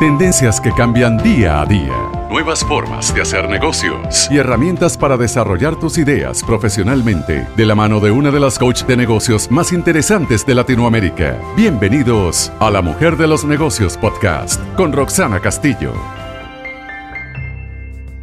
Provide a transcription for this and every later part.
Tendencias que cambian día a día. Nuevas formas de hacer negocios y herramientas para desarrollar tus ideas profesionalmente de la mano de una de las coach de negocios más interesantes de Latinoamérica. Bienvenidos a La Mujer de los Negocios Podcast con Roxana Castillo.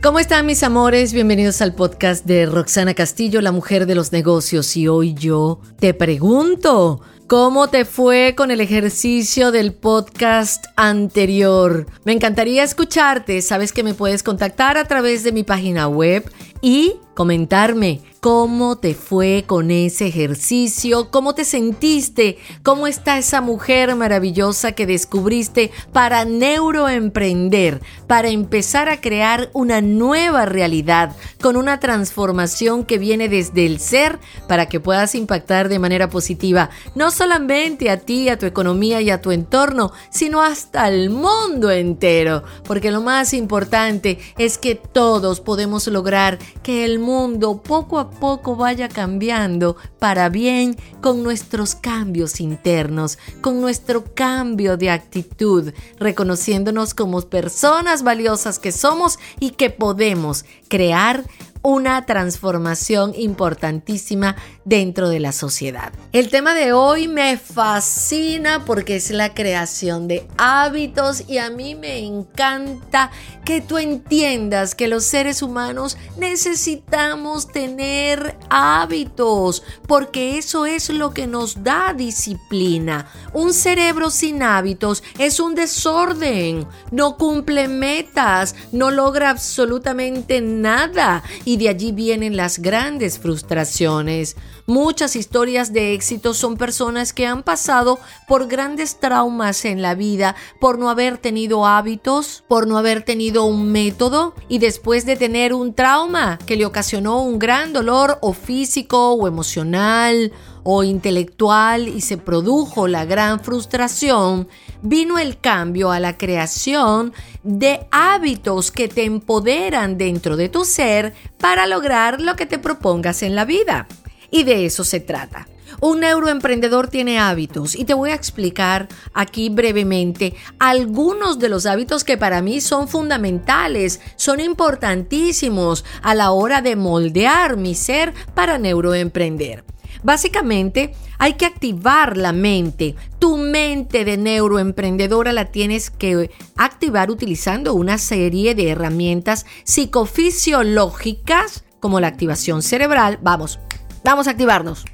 ¿Cómo están mis amores? Bienvenidos al podcast de Roxana Castillo, la mujer de los negocios. Y hoy yo te pregunto, ¿Cómo te fue con el ejercicio del podcast anterior? Me encantaría escucharte. Sabes que me puedes contactar a través de mi página web y comentarme cómo te fue con ese ejercicio, cómo te sentiste, cómo está esa mujer maravillosa que descubriste para neuroemprender, para empezar a crear una nueva realidad con una transformación que viene desde el ser para que puedas impactar de manera positiva no solamente a ti, a tu economía y a tu entorno, sino hasta el mundo entero, porque lo más importante es que todos podemos lograr que el mundo poco a poco vaya cambiando para bien con nuestros cambios internos, con nuestro cambio de actitud, reconociéndonos como personas valiosas que somos y que podemos crear una transformación importantísima dentro de la sociedad. El tema de hoy me fascina porque es la creación de hábitos y a mí me encanta que tú entiendas que los seres humanos necesitamos tener hábitos porque eso es lo que nos da disciplina. Un cerebro sin hábitos es un desorden, no cumple metas, no logra absolutamente nada de allí vienen las grandes frustraciones. Muchas historias de éxito son personas que han pasado por grandes traumas en la vida por no haber tenido hábitos, por no haber tenido un método y después de tener un trauma que le ocasionó un gran dolor o físico o emocional o intelectual y se produjo la gran frustración, vino el cambio a la creación de hábitos que te empoderan dentro de tu ser para lograr lo que te propongas en la vida. Y de eso se trata. Un neuroemprendedor tiene hábitos y te voy a explicar aquí brevemente algunos de los hábitos que para mí son fundamentales, son importantísimos a la hora de moldear mi ser para neuroemprender. Básicamente, hay que activar la mente. Tu mente de neuroemprendedora la tienes que activar utilizando una serie de herramientas psicofisiológicas como la activación cerebral. Vamos, vamos a activarnos.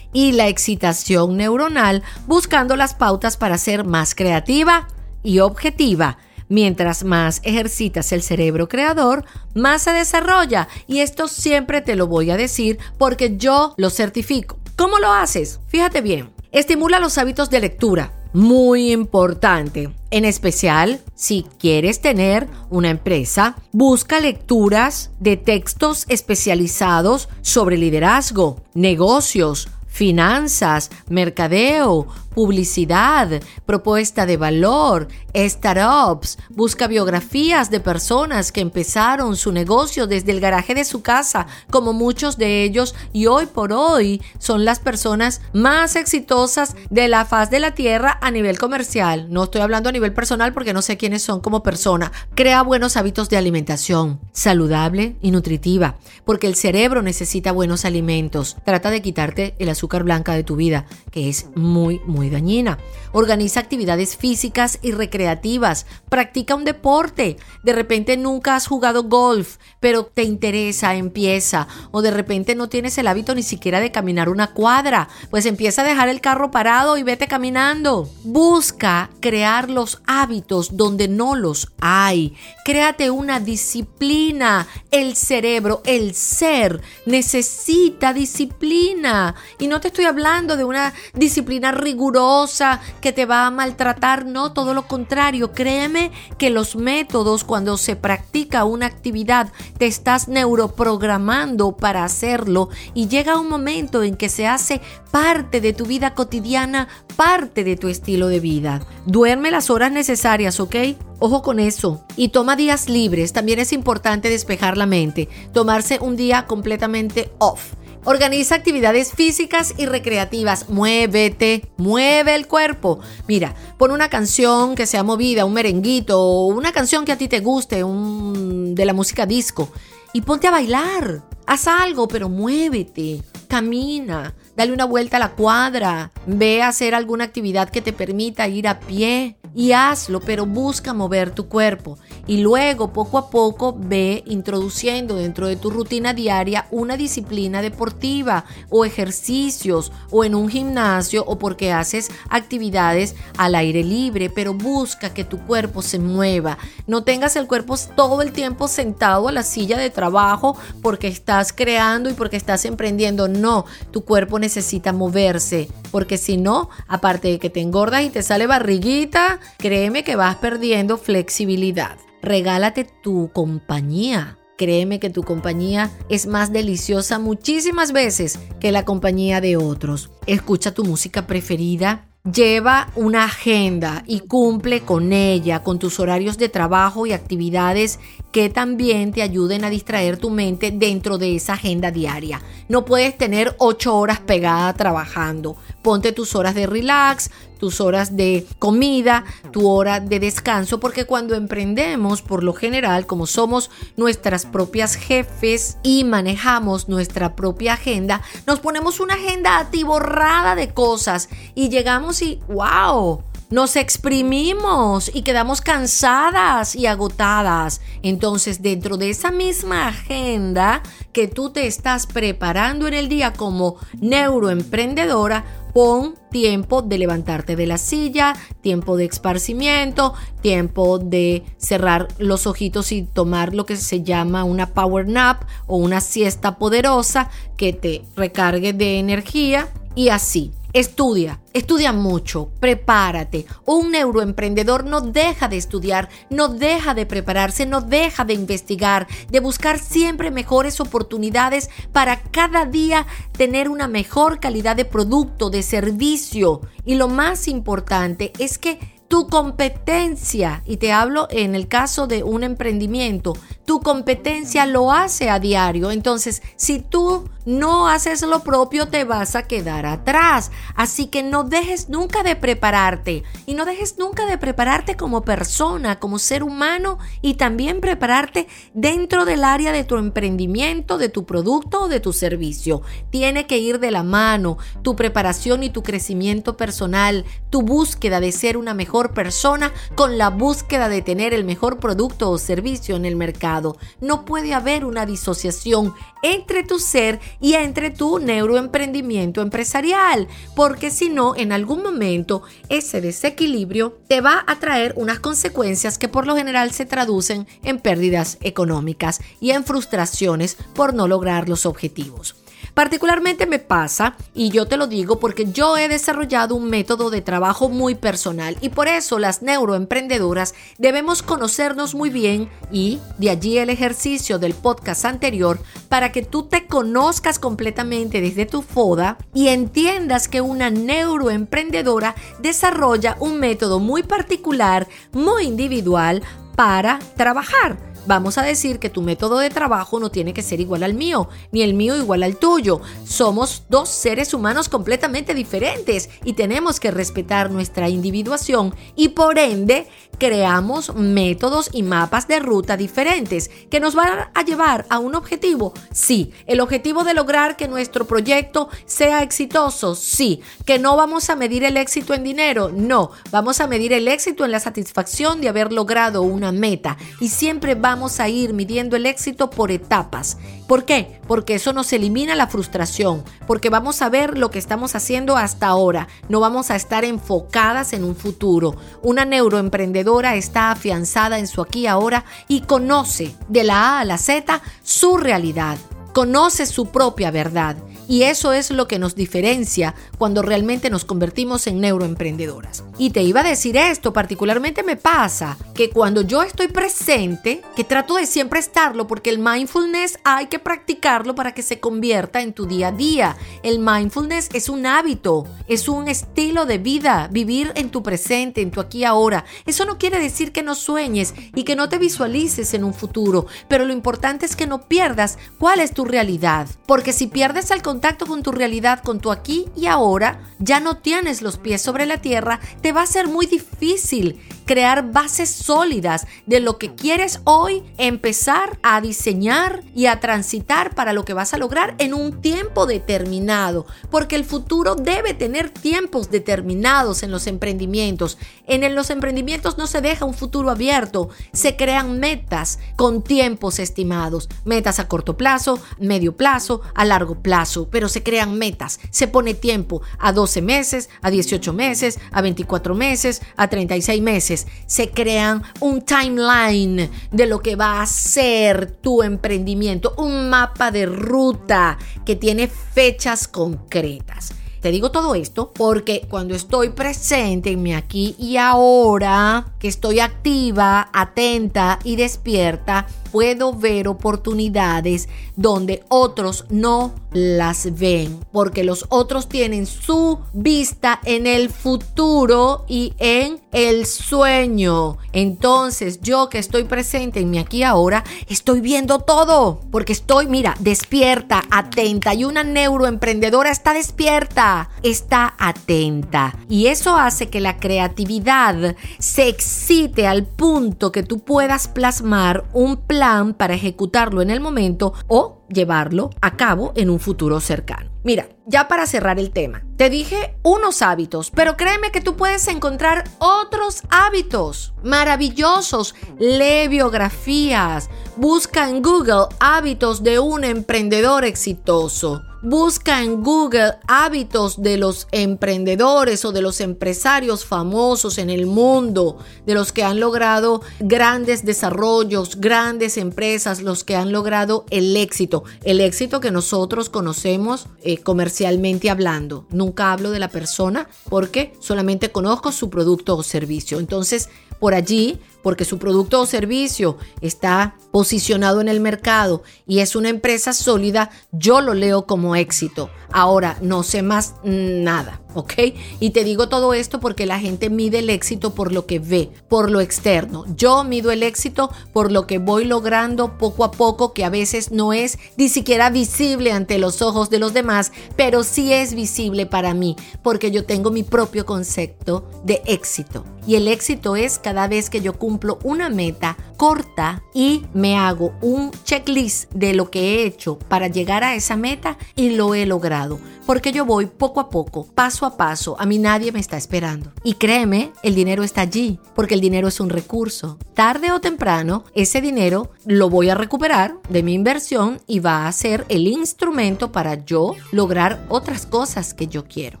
Y la excitación neuronal buscando las pautas para ser más creativa y objetiva. Mientras más ejercitas el cerebro creador, más se desarrolla. Y esto siempre te lo voy a decir porque yo lo certifico. ¿Cómo lo haces? Fíjate bien. Estimula los hábitos de lectura. Muy importante. En especial, si quieres tener una empresa, busca lecturas de textos especializados sobre liderazgo, negocios, finanzas, mercadeo, publicidad, propuesta de valor, startups, busca biografías de personas que empezaron su negocio desde el garaje de su casa, como muchos de ellos, y hoy por hoy son las personas más exitosas de la faz de la tierra a nivel comercial. No estoy hablando a nivel personal porque no sé quiénes son como persona. Crea buenos hábitos de alimentación, saludable y nutritiva, porque el cerebro necesita buenos alimentos. Trata de quitarte el azúcar blanca de tu vida, que es muy, muy dañina. Organiza actividades físicas y recreativas. Practica un deporte. De repente nunca has jugado golf, pero te interesa, empieza. O de repente no tienes el hábito ni siquiera de caminar una cuadra. Pues empieza a dejar el carro parado y vete caminando. Busca crear los hábitos donde no los hay. Créate una disciplina. El cerebro, el ser, necesita disciplina. Y no te estoy hablando de una disciplina rigurosa que te va a maltratar, no, todo lo contrario, créeme que los métodos cuando se practica una actividad te estás neuroprogramando para hacerlo y llega un momento en que se hace parte de tu vida cotidiana, parte de tu estilo de vida. Duerme las horas necesarias, ¿ok? Ojo con eso. Y toma días libres. También es importante despejar la mente. Tomarse un día completamente off Organiza actividades físicas y recreativas. Muévete, mueve el cuerpo. Mira, pon una canción que sea movida, un merenguito una canción que a ti te guste, un de la música disco y ponte a bailar. Haz algo, pero muévete. Camina, dale una vuelta a la cuadra, ve a hacer alguna actividad que te permita ir a pie y hazlo, pero busca mover tu cuerpo y luego poco a poco ve introduciendo dentro de tu rutina diaria una disciplina deportiva o ejercicios o en un gimnasio o porque haces actividades al aire libre, pero busca que tu cuerpo se mueva. No tengas el cuerpo todo el tiempo sentado a la silla de trabajo porque estás creando y porque estás emprendiendo. No, tu cuerpo necesita moverse, porque si no, aparte de que te engordas y te sale barriguita, créeme que vas perdiendo flexibilidad. Regálate tu compañía. Créeme que tu compañía es más deliciosa muchísimas veces que la compañía de otros. Escucha tu música preferida, Lleva una agenda y cumple con ella, con tus horarios de trabajo y actividades que también te ayuden a distraer tu mente dentro de esa agenda diaria. No puedes tener ocho horas pegada trabajando. Ponte tus horas de relax, tus horas de comida, tu hora de descanso, porque cuando emprendemos, por lo general, como somos nuestras propias jefes y manejamos nuestra propia agenda, nos ponemos una agenda atiborrada de cosas y llegamos y ¡wow! Nos exprimimos y quedamos cansadas y agotadas. Entonces, dentro de esa misma agenda que tú te estás preparando en el día como neuroemprendedora, pon tiempo de levantarte de la silla, tiempo de esparcimiento, tiempo de cerrar los ojitos y tomar lo que se llama una power nap o una siesta poderosa que te recargue de energía y así. Estudia, estudia mucho, prepárate. Un neuroemprendedor no deja de estudiar, no deja de prepararse, no deja de investigar, de buscar siempre mejores oportunidades para cada día tener una mejor calidad de producto, de servicio. Y lo más importante es que tu competencia, y te hablo en el caso de un emprendimiento, tu competencia lo hace a diario. Entonces, si tú no haces lo propio, te vas a quedar atrás. Así que no dejes nunca de prepararte y no dejes nunca de prepararte como persona, como ser humano y también prepararte dentro del área de tu emprendimiento, de tu producto o de tu servicio. Tiene que ir de la mano tu preparación y tu crecimiento personal, tu búsqueda de ser una persona con la búsqueda de tener el mejor producto o servicio en el mercado. No puede haber una disociación entre tu ser y entre tu neuroemprendimiento empresarial, porque si no, en algún momento ese desequilibrio te va a traer unas consecuencias que por lo general se traducen en pérdidas económicas y en frustraciones por no lograr los objetivos. Particularmente me pasa, y yo te lo digo porque yo he desarrollado un método de trabajo muy personal y por eso las neuroemprendedoras debemos conocernos muy bien y de allí el ejercicio del podcast anterior para que tú te conozcas completamente desde tu foda y entiendas que una neuroemprendedora desarrolla un método muy particular, muy individual para trabajar Vamos a decir que tu método de trabajo no tiene que ser igual al mío, ni el mío igual al tuyo. Somos dos seres humanos completamente diferentes y tenemos que respetar nuestra individuación y por ende creamos métodos y mapas de ruta diferentes que nos van a llevar a un objetivo. Sí, el objetivo de lograr que nuestro proyecto sea exitoso. Sí, que no vamos a medir el éxito en dinero. No, vamos a medir el éxito en la satisfacción de haber logrado una meta y siempre vamos vamos a ir midiendo el éxito por etapas. ¿Por qué? Porque eso nos elimina la frustración, porque vamos a ver lo que estamos haciendo hasta ahora, no vamos a estar enfocadas en un futuro. Una neuroemprendedora está afianzada en su aquí y ahora y conoce de la A a la Z su realidad, conoce su propia verdad Y eso es lo que nos diferencia cuando realmente nos convertimos en neuroemprendedoras. Y te iba a decir esto, particularmente me pasa que cuando yo estoy presente, que trato de siempre estarlo, porque el mindfulness hay que practicarlo para que se convierta en tu día a día. El mindfulness es un hábito, es un estilo de vida, vivir en tu presente, en tu aquí y ahora. Eso no quiere decir que no sueñes y que no te visualices en un futuro, pero lo importante es que no pierdas cuál es tu realidad, porque si pierdes el contacto con tu realidad, con tu aquí y ahora, ya no tienes los pies sobre la tierra, te va a ser muy difícil crear bases sólidas de lo que quieres hoy, empezar a diseñar y a transitar para lo que vas a lograr en un tiempo determinado, porque el futuro debe tener tiempos determinados en los emprendimientos. En los emprendimientos no se deja un futuro abierto, se crean metas con tiempos estimados, metas a corto plazo, medio plazo, a largo plazo, pero se crean metas, se pone tiempo a 12 meses, a 18 meses, a 24 meses, a 36 meses se crean un timeline de lo que va a ser tu emprendimiento, un mapa de ruta que tiene fechas concretas. Te digo todo esto porque cuando estoy presente en mi aquí y ahora, que estoy activa, atenta y despierta, puedo ver oportunidades donde otros no las ven, porque los otros tienen su vista en el futuro y en el sueño. Entonces yo que estoy presente en mi aquí ahora, estoy viendo todo, porque estoy, mira, despierta, atenta y una neuroemprendedora está despierta, está atenta. Y eso hace que la creatividad se excite al punto que tú puedas plasmar un plan para ejecutarlo en el momento o llevarlo a cabo en un futuro cercano. Mira, ya para cerrar el tema, te dije unos hábitos, pero créeme que tú puedes encontrar otros hábitos maravillosos. Lee biografías, busca en Google hábitos de un emprendedor exitoso. Busca en Google hábitos de los emprendedores o de los empresarios famosos en el mundo, de los que han logrado grandes desarrollos, grandes empresas, los que han logrado el éxito, el éxito que nosotros conocemos eh, comercialmente hablando. Nunca hablo de la persona porque solamente conozco su producto o servicio. Entonces, por allí porque su producto o servicio está posicionado en el mercado y es una empresa sólida, yo lo leo como éxito. Ahora, no sé más nada, ¿ok? Y te digo todo esto porque la gente mide el éxito por lo que ve, por lo externo. Yo mido el éxito por lo que voy logrando poco a poco, que a veces no es ni siquiera visible ante los ojos de los demás, pero sí es visible para mí, porque yo tengo mi propio concepto de éxito. Y el éxito es cada vez que yo cumplo una meta corta y me hago un checklist de lo que he hecho para llegar a esa meta y lo he logrado. Porque yo voy poco a poco, paso a paso, a mí nadie me está esperando. Y créeme, el dinero está allí, porque el dinero es un recurso. Tarde o temprano, ese dinero lo voy a recuperar de mi inversión y va a ser el instrumento para yo lograr otras cosas que yo quiero.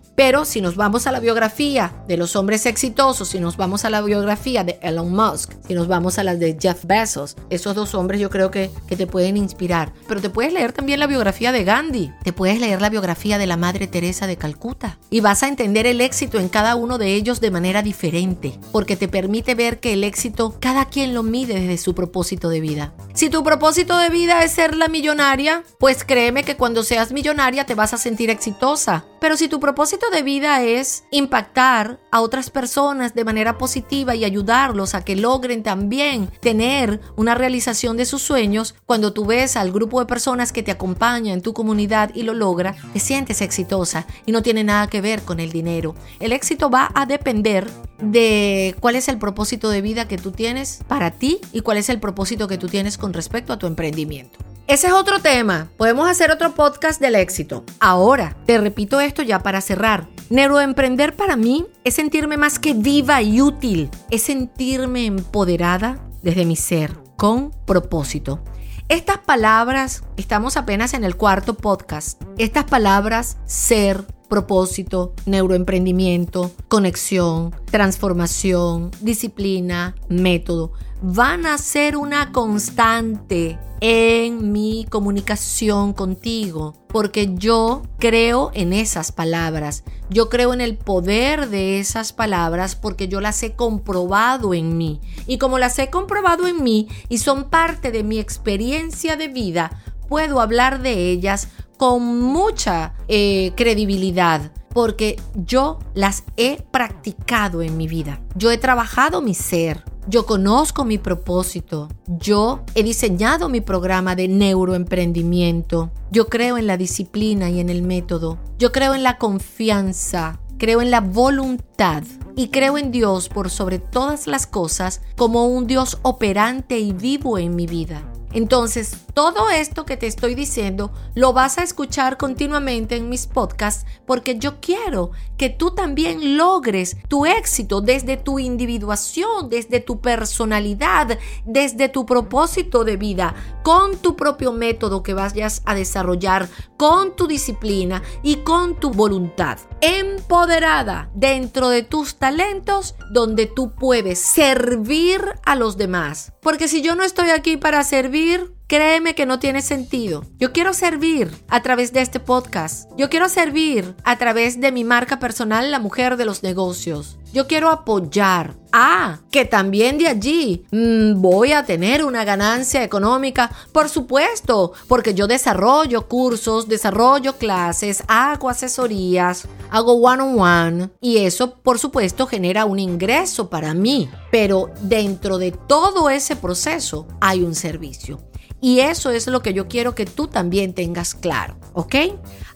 Pero si nos vamos a la biografía de los hombres exitosos, si nos vamos a la biografía de Elon Musk, si nos vamos a las de Jeff Bezos, esos dos hombres yo creo que, que te pueden inspirar. Pero te puedes leer también la biografía de Gandhi, te puedes leer la biografía de la Madre Teresa de Calcuta y vas a entender el éxito en cada uno de ellos de manera diferente, porque te permite ver que el éxito cada quien lo mide desde su propósito de vida. Si tu propósito de vida es ser la millonaria, pues créeme que cuando seas millonaria te vas a sentir exitosa. Pero si tu propósito de vida es impactar a otras personas de manera positiva y ayudarlos a que logren también tener una realización de sus sueños, cuando tú ves al grupo de personas que te acompaña en tu comunidad y lo logra, te sientes exitosa y no tiene nada que ver con el dinero. El éxito va a depender de cuál es el propósito de vida que tú tienes para ti y cuál es el propósito que tú tienes con respecto a tu emprendimiento. Ese es otro tema. Podemos hacer otro podcast del éxito. Ahora, te repito esto ya para cerrar. Neuroemprender para mí es sentirme más que viva y útil. Es sentirme empoderada desde mi ser, con propósito. Estas palabras, estamos apenas en el cuarto podcast. Estas palabras, ser, propósito, neuroemprendimiento, conexión, transformación, disciplina, método, van a ser una constante en mi comunicación contigo, porque yo creo en esas palabras, yo creo en el poder de esas palabras porque yo las he comprobado en mí. Y como las he comprobado en mí y son parte de mi experiencia de vida, puedo hablar de ellas con mucha eh, credibilidad porque yo las he practicado en mi vida. Yo he trabajado mi ser, yo conozco mi propósito. Yo he diseñado mi programa de neuroemprendimiento. Yo creo en la disciplina y en el método. Yo creo en la confianza. Creo en la voluntad. Y creo en Dios por sobre todas las cosas como un Dios operante y vivo en mi vida. Entonces, todo esto que te estoy diciendo lo vas a escuchar continuamente en mis podcasts porque yo quiero que tú también logres tu éxito desde tu individuación, desde tu personalidad, desde tu propósito de vida, con tu propio método que vayas a desarrollar, con tu disciplina y con tu voluntad. Empoderada dentro de tus talentos donde tú puedes servir a los demás. Porque si yo no estoy aquí para servir, Créeme que no tiene sentido. Yo quiero servir a través de este podcast. Yo quiero servir a través de mi marca personal, la mujer de los negocios. Yo quiero apoyar. Ah, que también de allí mm, voy a tener una ganancia económica, por supuesto, porque yo desarrollo cursos, desarrollo clases, hago asesorías, hago one-on-one y eso, por supuesto, genera un ingreso para mí. Pero dentro de todo ese proceso hay un servicio. Y eso es lo que yo quiero que tú también tengas claro, ¿ok?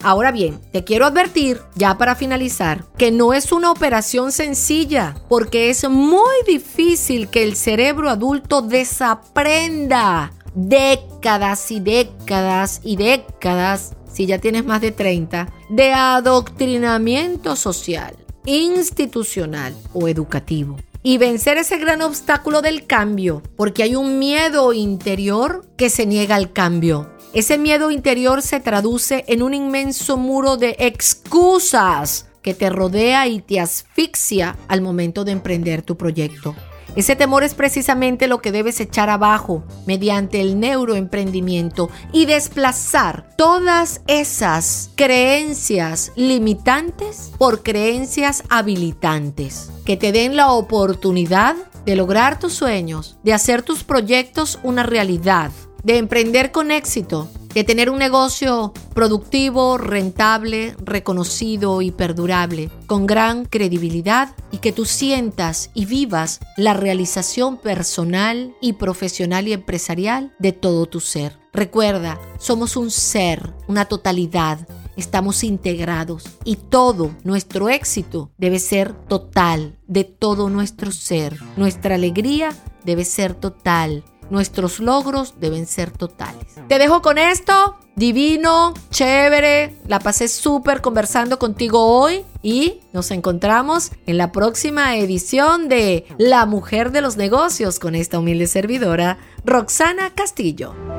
Ahora bien, te quiero advertir, ya para finalizar, que no es una operación sencilla, porque es muy difícil que el cerebro adulto desaprenda décadas y décadas y décadas, si ya tienes más de 30, de adoctrinamiento social, institucional o educativo y vencer ese gran obstáculo del cambio, porque hay un miedo interior que se niega al cambio. Ese miedo interior se traduce en un inmenso muro de excusas que te rodea y te asfixia al momento de emprender tu proyecto. Ese temor es precisamente lo que debes echar abajo mediante el neuroemprendimiento y desplazar todas esas creencias limitantes por creencias habilitantes. Que te den la oportunidad de lograr tus sueños, de hacer tus proyectos una realidad, de emprender con éxito de tener un negocio productivo, rentable, reconocido y perdurable, con gran credibilidad y que tú sientas y vivas la realización personal y profesional y empresarial de todo tu ser. Recuerda, somos un ser, una totalidad, estamos integrados y todo nuestro éxito debe ser total, de todo nuestro ser. Nuestra alegría debe ser total Nuestros logros deben ser totales. Te dejo con esto. Divino, chévere. La pasé súper conversando contigo hoy. Y nos encontramos en la próxima edición de La Mujer de los Negocios con esta humilde servidora, Roxana Castillo.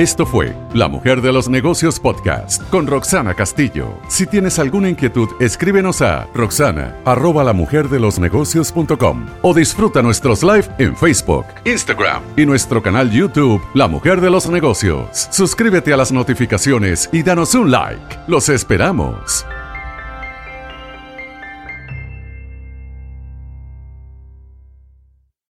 Esto fue La Mujer de los Negocios Podcast con Roxana Castillo. Si tienes alguna inquietud, escríbenos a roxana o disfruta nuestros live en Facebook, Instagram y nuestro canal YouTube La Mujer de los Negocios. Suscríbete a las notificaciones y danos un like. Los esperamos.